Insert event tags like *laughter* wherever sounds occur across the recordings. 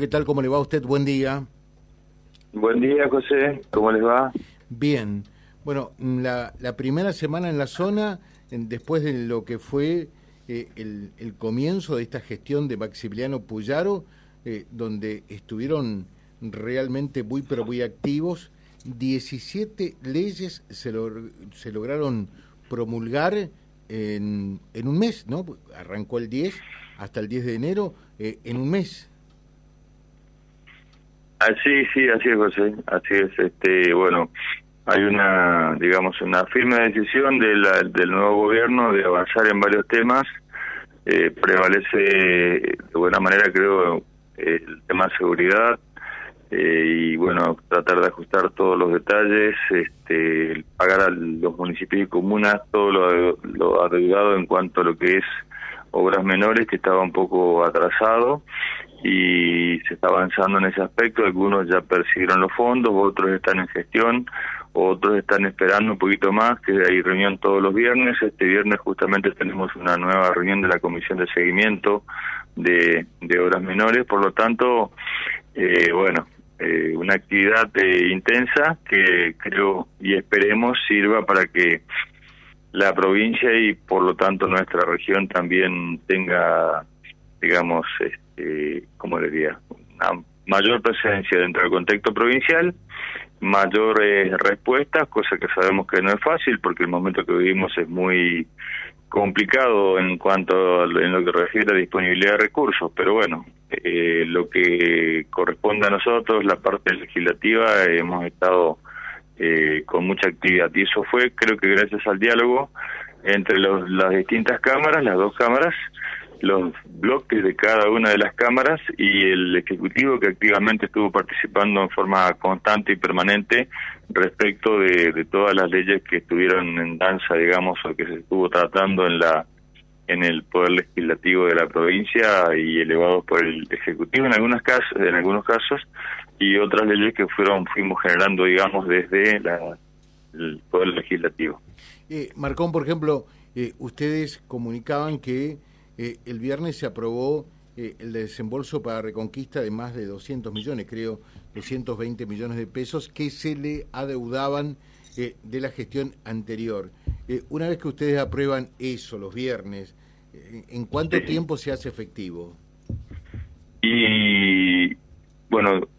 ¿Qué tal? ¿Cómo le va a usted? Buen día. Buen día, José. ¿Cómo les va? Bien. Bueno, la, primera semana en la zona, después de lo que fue eh, el, comienzo de esta gestión de Maximiliano Puyaro, eh, donde estuvieron realmente muy, pero muy activos, 17 leyes se, se lograron promulgar en, en, un mes, ¿no? Arrancó el 10 hasta el 10 de enero, eh, en un mes. Así, ah, sí, así es, José. Así es. Este, bueno, hay una, digamos, una firme decisión de del nuevo gobierno de avanzar en varios temas. Eh, prevalece de buena manera, creo, el tema de seguridad eh, y, bueno, tratar de ajustar todos los detalles, este, pagar a los municipios y comunas todo lo, lo en cuanto a lo que es obras menores que estaba un poco atrasado y se está avanzando en ese aspecto. Algunos ya persiguieron los fondos, otros están en gestión, otros están esperando un poquito más, que hay reunión todos los viernes. Este viernes justamente tenemos una nueva reunión de la Comisión de Seguimiento de, de Obras Menores, por lo tanto, eh, bueno, eh, una actividad eh, intensa que creo y esperemos sirva para que la provincia y por lo tanto nuestra región también tenga, digamos, este, como le diría, una mayor presencia dentro del contexto provincial, mayores respuestas, cosa que sabemos que no es fácil porque el momento que vivimos es muy complicado en cuanto a, en lo que refiere a disponibilidad de recursos, pero bueno, eh, lo que corresponde a nosotros, la parte legislativa, hemos estado eh, con mucha actividad. Y eso fue, creo que gracias al diálogo entre las distintas cámaras, las dos cámaras, los bloques de cada una de las cámaras y el Ejecutivo que activamente estuvo participando en forma constante y permanente respecto de, de todas las leyes que estuvieron en danza, digamos, o que se estuvo tratando en la en el poder legislativo de la provincia y elevados por el ejecutivo en algunos casos en algunos casos y otras leyes que fueron fuimos generando digamos desde la, el poder legislativo. Eh, Marcón por ejemplo eh, ustedes comunicaban que eh, el viernes se aprobó eh, el desembolso para Reconquista de más de 200 millones creo 220 millones de pesos que se le adeudaban de la gestión anterior una vez que ustedes aprueban eso los viernes ¿En cuánto tiempo se hace efectivo?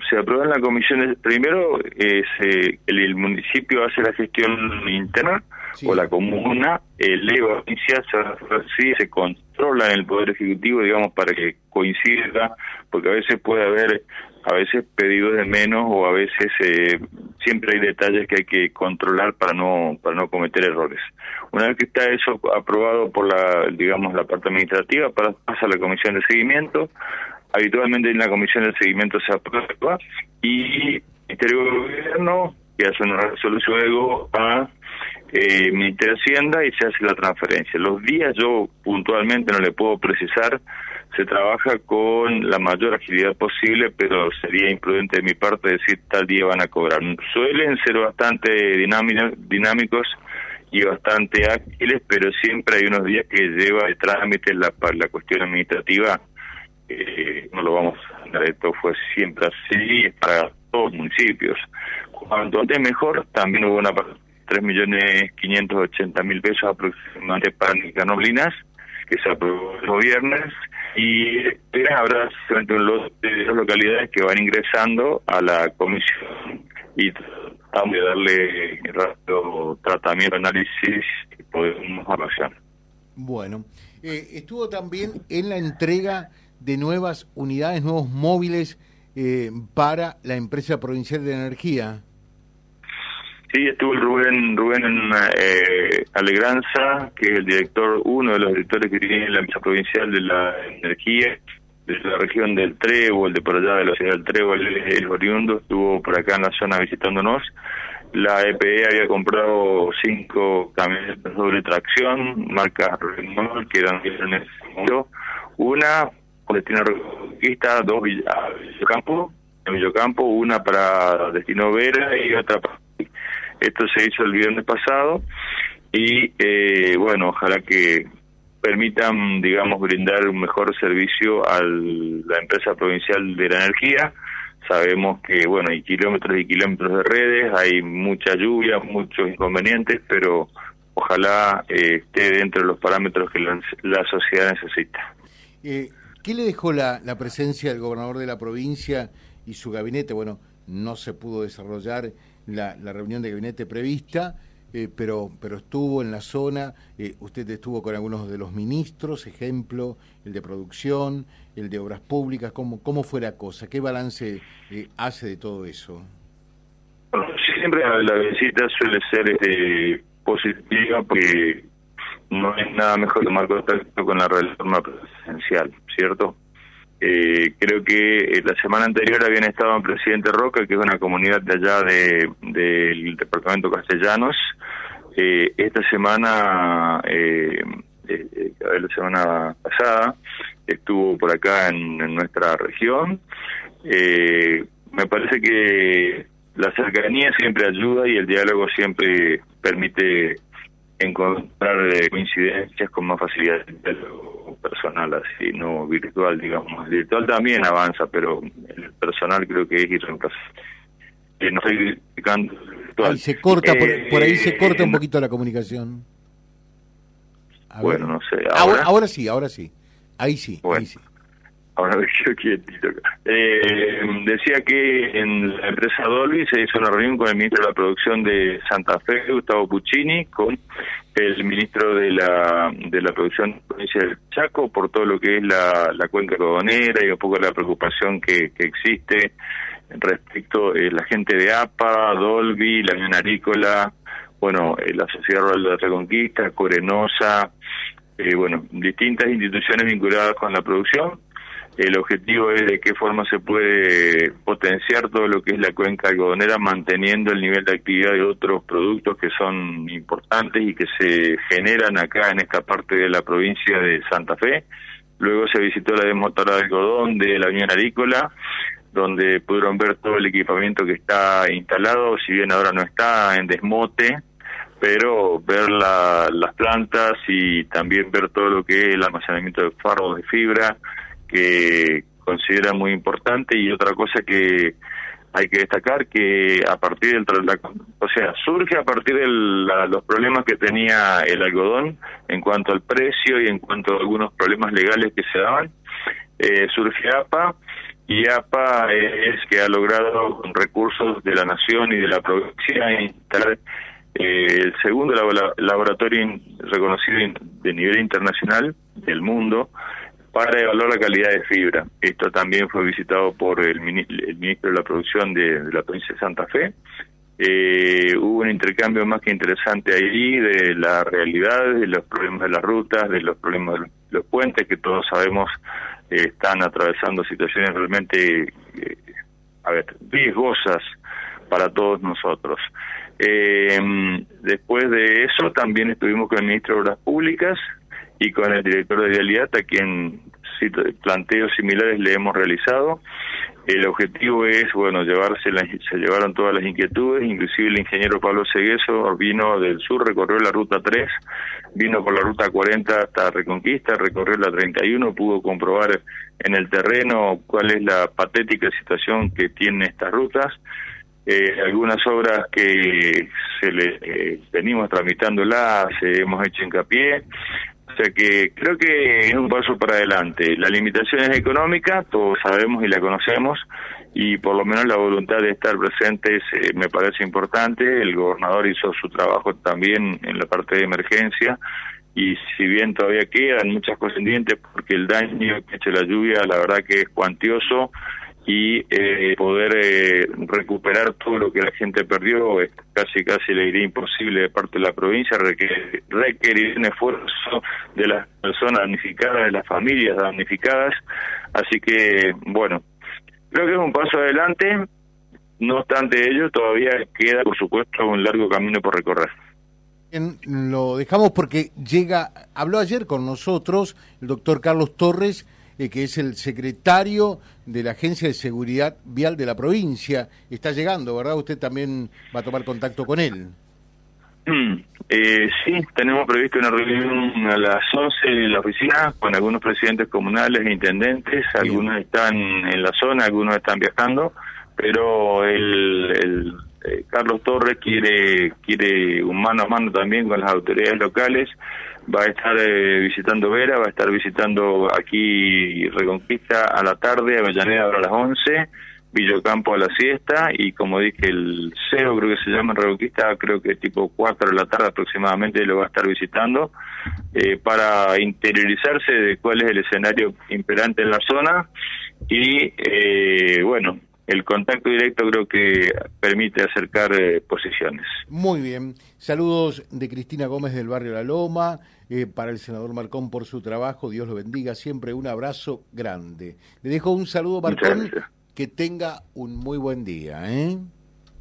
Se aprueba en la comisión. Primero, es, eh, el, municipio hace la gestión interna o la comuna eleva se, se controla en el Poder Ejecutivo, digamos, para que coincida, porque a veces puede haber a veces pedidos de menos o a veces eh, siempre hay detalles que hay que controlar para no para no cometer errores. Una vez que está eso aprobado por la digamos la parte administrativa pasa a la comisión de seguimiento. Habitualmente en la comisión de seguimiento se aprueba y el Ministerio de Gobierno que hace una resolución luego a eh, Ministerio de Hacienda y se hace la transferencia. Los días yo puntualmente no le puedo precisar se trabaja con la mayor agilidad posible, pero sería imprudente de mi parte decir tal día van a cobrar. Suelen ser bastante dinámicos y bastante ágiles, pero siempre hay unos días que lleva de trámite la, la cuestión administrativa. Eh, no lo vamos a hacer, esto fue siempre así para todos los municipios. Cuanto antes mejor, también hubo una tres millones quinientos ochenta mil pesos aproximadamente para Nicanoblinas, que se aprobó el viernes, y habrá frente un lote de dos localidades que van ingresando a la comisión y vamos a darle rato tratamiento, análisis y podemos avanzar. Bueno, eh, estuvo también en la entrega de nuevas unidades, nuevos móviles eh, para la empresa provincial de energía. Sí, estuvo Rubén, Rubén eh, Alegranza, que es el director, uno de los directores que tiene la empresa provincial de la energía, de la región del Trébol, de por allá de la ciudad del Trébol, el oriundo, estuvo por acá en la zona visitándonos. La EPE e había comprado cinco camionetas de doble tracción, marca Renault, que eran en Una, con destino Reconquista, dos Villocampo, en Villocampo, una para destino Vera y otra para esto se hizo el viernes pasado y eh, bueno, ojalá que permitan, digamos, brindar un mejor servicio a la empresa provincial de la energía. Sabemos que, bueno, hay kilómetros y kilómetros de redes, hay mucha lluvia, muchos inconvenientes, pero ojalá eh, esté dentro de los parámetros que la, sociedad necesita. Eh, ¿Qué le dejó la, presencia del gobernador de la provincia y su gabinete? Bueno, no se pudo desarrollar la, reunión de gabinete prevista, eh, pero, pero estuvo en la zona, eh, usted estuvo con algunos de los ministros, ejemplo, el de producción, el de obras públicas, ¿cómo, fue la cosa? ¿Qué balance eh, hace de todo eso? Bueno, siempre la visita suele ser positiva porque no es nada mejor tomar contacto con la reforma presidencial, ¿cierto? Eh, creo que eh, la semana anterior habían estado en Presidente Roca, que es una comunidad de allá de, del departamento Castellanos. Eh, esta semana, eh, eh, la semana pasada, estuvo por acá en, nuestra región. me parece que la cercanía siempre ayuda y el diálogo siempre permite encontrar coincidencias con más facilidad personal, así, no virtual, digamos. El virtual también avanza, pero el personal creo que es irreemplazable. Eh, no estoy Ahí se corta, por, ahí se corta un eh, poquito la comunicación. bueno, no sé. ¿ahora? ahora, sí, ahora sí. Ahí sí, ahí sí. *laughs* Eh, decía que en la empresa Dolby se hizo una reunión con el ministro de la Producción de Santa Fe, Gustavo Puccini, con el ministro de la, de la Producción de provincia del Chaco, por todo lo que es la, la cuenca codonera y un poco la preocupación que, que existe respecto a eh, la gente de APA, Dolby, la Unión Agrícola, bueno, eh, la Sociedad Rural de la Reconquista, Corenosa, eh, bueno, distintas instituciones vinculadas con la producción el objetivo es de qué forma se puede potenciar todo lo que es la cuenca algodonera manteniendo el nivel de actividad de otros productos que son importantes y que se generan acá en esta parte de la provincia de Santa Fe. Luego se visitó la desmotora de algodón de la Unión Agrícola, donde pudieron ver todo el equipamiento que está instalado, si bien ahora no está en desmote, pero ver las plantas y también ver todo lo que es el almacenamiento de fardos de fibra, que considera muy importante y otra cosa que hay que destacar que a partir del o sea surge a partir de los problemas que tenía el algodón en cuanto al precio y en cuanto a algunos problemas legales que se daban eh, surge APA y APA es que ha logrado con recursos de la nación y de la provincia instalar eh, el segundo laboratorio reconocido de nivel internacional del mundo para evaluar la calidad de fibra. Esto también fue visitado por el, ministro de la Producción de, la provincia de Santa Fe. Eh, hubo un intercambio más que interesante ahí de la realidad, de los problemas de las rutas, de los problemas de los puentes, que todos sabemos eh, están atravesando situaciones realmente eh, a ver, riesgosas para todos nosotros. después de eso también estuvimos con el ministro de Obras Públicas, y con el director de Vialidad, a quien planteos similares le hemos realizado. El objetivo es, bueno, llevarse se llevaron todas las inquietudes, inclusive el ingeniero Pablo Segueso vino del sur, recorrió la ruta 3, vino por la ruta 40 hasta Reconquista, recorrió la 31, pudo comprobar en el terreno cuál es la patética situación que tienen estas rutas. Eh, algunas obras que se le eh, venimos tramitándolas, hemos hecho hincapié, sea que creo que es un paso para adelante. La limitación es económica, todos sabemos y la conocemos, y por lo menos la voluntad de estar presentes eh, me parece importante. El gobernador hizo su trabajo también en la parte de emergencia, y si bien todavía quedan muchas cosas pendientes porque el daño que ha hecho la lluvia, la verdad que es cuantioso, y eh, poder eh, recuperar todo lo que la gente perdió es casi casi le diría imposible de parte de la provincia requerir, un esfuerzo de las personas damnificadas de las familias damnificadas. Así que bueno creo que es un paso adelante. No obstante ello todavía queda por supuesto un largo camino por recorrer. Lo dejamos porque llega habló ayer con nosotros el doctor Carlos Torres eh, que es el secretario de la Agencia de Seguridad Vial de la provincia. Está llegando, ¿verdad? Usted también va a tomar contacto con él. Eh, sí, tenemos previsto una reunión a las 11 en la oficina con algunos presidentes comunales e intendentes. Algunos están en la zona, algunos están viajando, pero el, el eh, Carlos Torres quiere quiere un mano a mano también con las autoridades locales. Va a estar eh, visitando Vera, va a estar visitando aquí Reconquista a la tarde, Avellaneda a las 11 Villocampo a la siesta y como dije el CEO creo que se llama Reconquista creo que tipo 4 de la tarde aproximadamente lo va a estar visitando eh, para interiorizarse de cuál es el escenario imperante en la zona y eh, bueno el contacto directo creo que permite acercar eh, posiciones. Muy bien. Saludos de Cristina Gómez del barrio La Loma, para el senador Marcón por su trabajo, Dios lo bendiga, siempre un abrazo grande. Le dejo un saludo, Marcón, que tenga un muy buen día. ¿eh?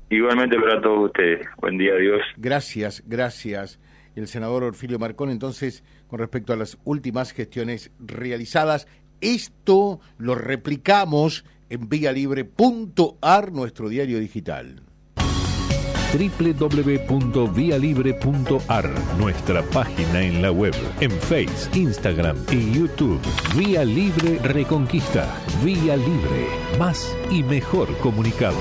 Igualmente para todos ustedes. Buen día, Dios. Gracias, gracias. El senador Orfilio Marcón, entonces, con respecto a las últimas gestiones realizadas, esto lo replicamos en vialibre.ar, nuestro diario digital www.vialibre.ar, nuestra página en la web, en Facebook, Instagram y YouTube. Vía Libre Reconquista. Vía Libre. Más y mejor comunicados.